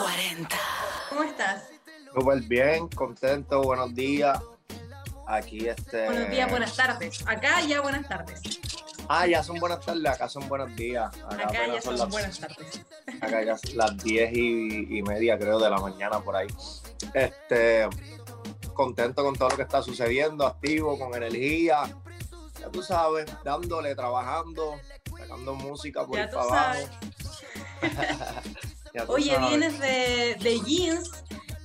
40. ¿Cómo estás? Súper bien, contento, buenos días. Aquí este. Buenos días, buenas tardes. Acá ya buenas tardes. Ah, ya son buenas tardes, acá son buenos días. Acá, ya apenas son las, buenas tardes. Acá ya son las 10 y, y media, creo, de la mañana por ahí. Este. Contento con todo lo que está sucediendo, activo, con energía. Ya tú sabes, dándole, trabajando, sacando música por Ya ahí tú abajo. Ya tú Oye, vienes de, de Jeans,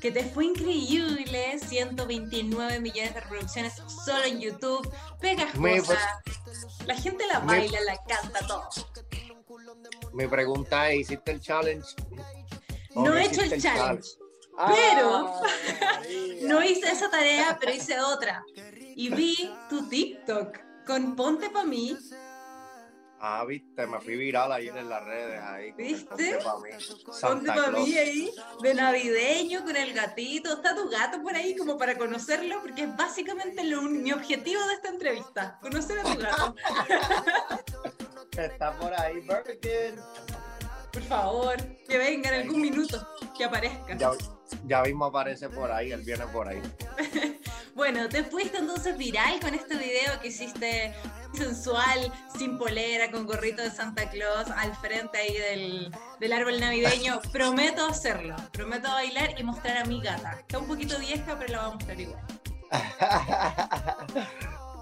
que te fue increíble. 129 millones de reproducciones solo en YouTube. Me- Pegajosa. La gente la Me- baila, la canta todo. Mi pregunta ¿hiciste el challenge? ¿O No he hecho el challenge. Ah, Pero-. No hice esa tarea, pero hice otra. Y vi tu TikTok con Ponte Pa' mí. Ah, viste, me fui viral ayer en las redes ahí. ¿Viste? Ponte pa' mí. Ponte Santa Pa' Claus. mí ahí, de navideño, con el gatito. Está tu gato por ahí como para conocerlo, porque es básicamente lo- mi objetivo de esta entrevista. Conocer a tu gato. Está por ahí, Burger. Por favor, que venga en algún minuto, que aparezca. Ya, ya mismo aparece por ahí, él viene por ahí. Bueno, te fuiste entonces viral con este video que hiciste sensual, sin polera, con gorrito de Santa Claus al frente ahí del, del árbol navideño. Prometo hacerlo, prometo bailar y mostrar a mi gata. Está un poquito vieja, pero la voy a mostrar igual.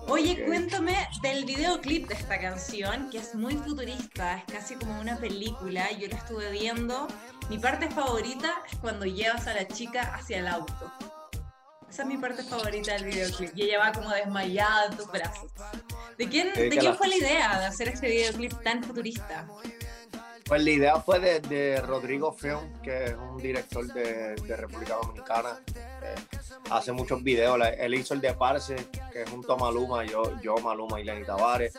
Oye, cuéntame del videoclip de esta canción, que es muy futurista, es casi como una película, yo lo estuve viendo. Mi parte favorita es cuando llevas a la chica hacia el auto. Esa es mi parte favorita del videoclip, y ella va como desmayada en tus brazos. ¿De quién, de que quién fue la idea de hacer este videoclip tan futurista? Pues la idea fue de, de Rodrigo Film, que es un director de, de República Dominicana. eh, hace muchos videos. La- Él hizo el de Parse, que es junto a Maluma, yo, yo Maluma y Lenny Tavares.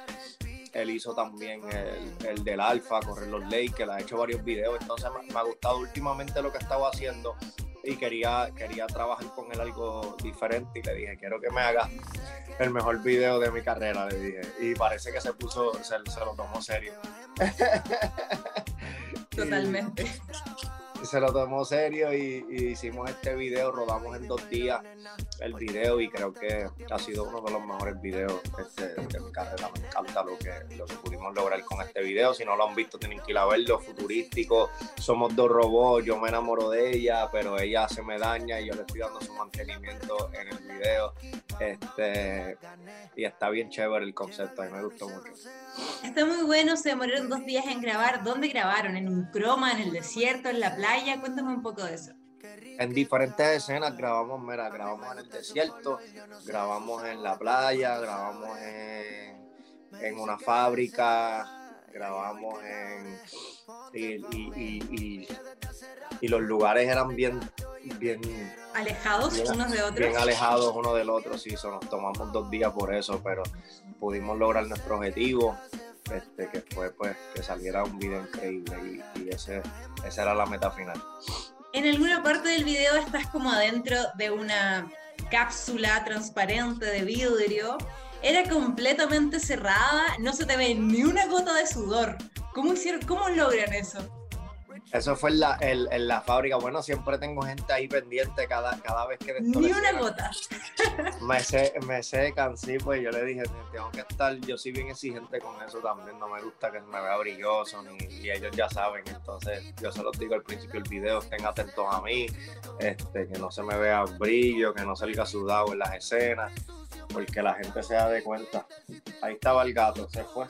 Él hizo también el, el del Alfa, Correr los Lakers, ha hecho varios videos. Entonces me, me ha gustado últimamente lo que estaba haciendo y quería, quería trabajar con él algo diferente. Y le dije, quiero que me haga el mejor video de mi carrera, le dije. Y parece que se puso, se, se lo tomó serio. Totalmente. Se lo tomó serio y, y hicimos este video, rodamos en dos días el video y creo que ha sido uno de los mejores videos este, de mi carrera. Me encanta lo que, lo que pudimos lograr con este video. Si no lo han visto, tienen que ir a verlo. Futurístico, somos dos robots, yo me enamoro de ella, pero ella se me daña y yo le estoy dando su mantenimiento en el video. Este, y está bien chévere el concepto, a mí me gustó mucho. Está muy bueno, se demoraron dos días en grabar. ¿Dónde grabaron? ¿En un croma, en el desierto, en la playa? Cuéntame un poco de eso. en diferentes escenas grabamos, mira, grabamos en el desierto, grabamos en la playa, grabamos en, en una fábrica, grabamos en y, y- y- y- los lugares eran bien, bien, ¿Alejados Bien- unos de otros? bien alejados uno del otro, sí, eso, nos tomamos dos días por eso, pero pudimos lograr nuestro objetivo, este, que fue pues que saliera un video increíble y, y ese, esa era la meta final. En alguna parte del video estás como adentro de una cápsula transparente de vidrio. Era completamente cerrada, no se te ve ni una gota de sudor. ¿Cómo hicieron, cómo logran eso? Eso fue en la, en- en la fábrica. Bueno, siempre tengo gente ahí pendiente cada, cada vez que Ni una gota. Me, se- me secan, sí, pues yo le dije, tengo que estar, yo soy bien exigente con eso también, no me gusta que me vea brilloso, ni, y ellos ya saben, entonces yo se los digo al principio del video, estén atentos a mí, este, que no se me vea brillo, que no salga sudado en las escenas, porque la gente se da de cuenta. Ahí estaba el gato, se fue.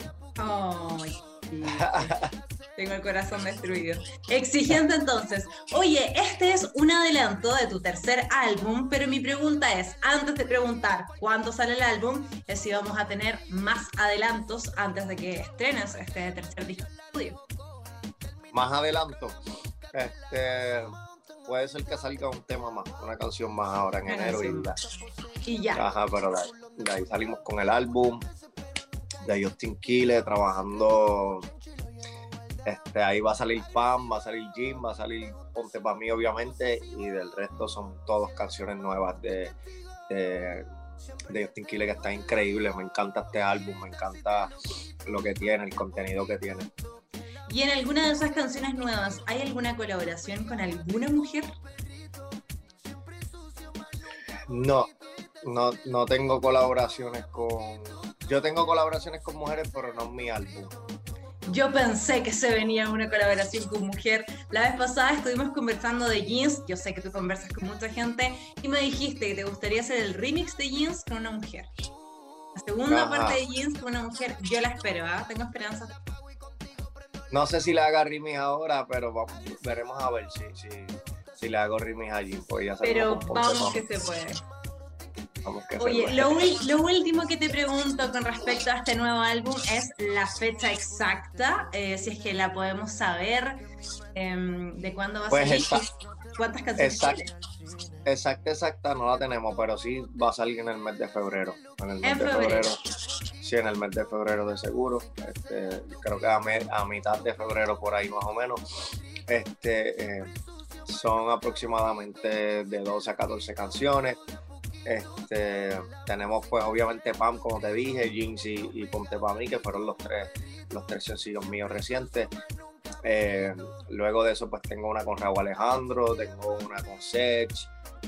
Sí. Tengo el corazón destruido. Exigente entonces. Oye, este es un adelanto de tu tercer álbum, pero mi pregunta es, antes de preguntar cuándo sale el álbum, es si vamos a tener más adelantos antes de que estrenes este tercer disco de estudio. Más adelanto, este, puede ser que salga un tema más, una canción más ahora en enero y ya. Y ya. Ajá, pero de, de ahí salimos con el álbum de Justin Kille trabajando. Este, ahí va a salir Pam, va a salir Jim, va a salir Ponte para mí, obviamente, y del resto son todas canciones nuevas de, de, de Justin Kille que está increíble. Me encanta este álbum, me encanta lo que tiene, el contenido que tiene. Y en alguna de esas canciones nuevas, ¿hay alguna colaboración con alguna mujer? No, no, no tengo colaboraciones con. Yo tengo colaboraciones con mujeres, pero no en mi álbum. Yo pensé que se venía una colaboración con mujer. La vez pasada estuvimos conversando de jeans. Yo sé que tú conversas con mucha gente y me dijiste que te gustaría hacer el remix de jeans con una mujer. La segunda parte de jeans con una mujer. Yo la espero, ¿ah? Tengo esperanza. No sé si le haga remix ahora, pero veremos a ver si, si, si le hago remix allí. Pues ya pero vamos que se puede. Oye, lo, último que te pregunto con respecto a este nuevo álbum es la fecha exacta, eh, si es que la podemos saber, em, de cuándo va a pues salir, cuántas canciones exacta, exacta, exacta, no la tenemos, pero sí va a salir en el mes de febrero. En el mes de febrero. Sí, en el mes de febrero de seguro. Este, creo que a, mitad de febrero por ahí más o menos. Este, eh, son aproximadamente de 12 a 14 canciones. Este, tenemos pues obviamente Pam, como te dije, Jeans y, Ponte Pa' mí, que fueron los tres, los tres sencillos míos recientes. Eh, luego de eso pues tengo una con Raúl Alejandro, tengo una con Sech,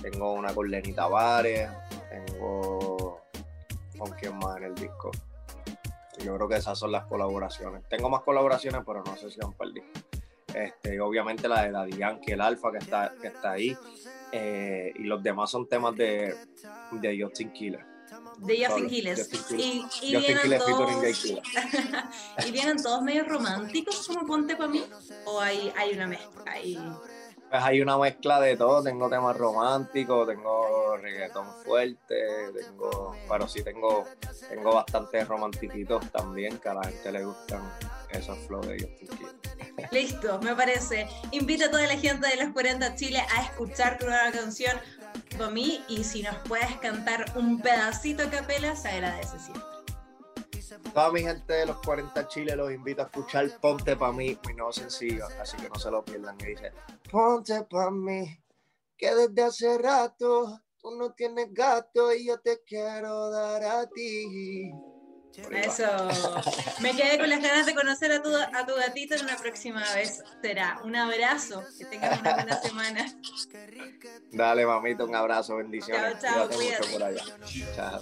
tengo una con Lenny Tavares, tengo con quién más en el disco. Yo creo que esas son las colaboraciones. Tengo más colaboraciones, pero no sé si han perdido. Este, obviamente la de la Yankee, el Alfa que está, que está ahí. Eh, y los demás son temas de, de Justin Killer. De Justin Killer. Y, y vienen todos, y vienen todos medio románticos como Ponte para mí. O hay, hay una mezcla ahí. Pues hay una mezcla de todo, tengo temas románticos, tengo reggaetón fuerte, tengo, pero sí tengo, tengo bastantes romantiquitos también, que a la gente le gustan esos flows de Justin Listo, me parece. Invito a toda la gente de los 40 Chile a escuchar tu nueva canción para mí y si nos puedes cantar un pedacito a capela, se agradece siempre. Toda mi gente de los 40 Chile los invito a escuchar Ponte pa' mí, mi nuevo sencillo, así que no se lo pierdan. Y dice, Ponte pa' mí, que desde hace rato tú no tienes gato y yo te quiero dar a ti. Eso. Me quedé con las ganas de conocer a tu, a tu gatito en una próxima vez. Será un abrazo. Que tengas una buena semana. Dale, mamita, un abrazo. Bendiciones. Chao, chao. Cuídate. Mucho por allá. Chao.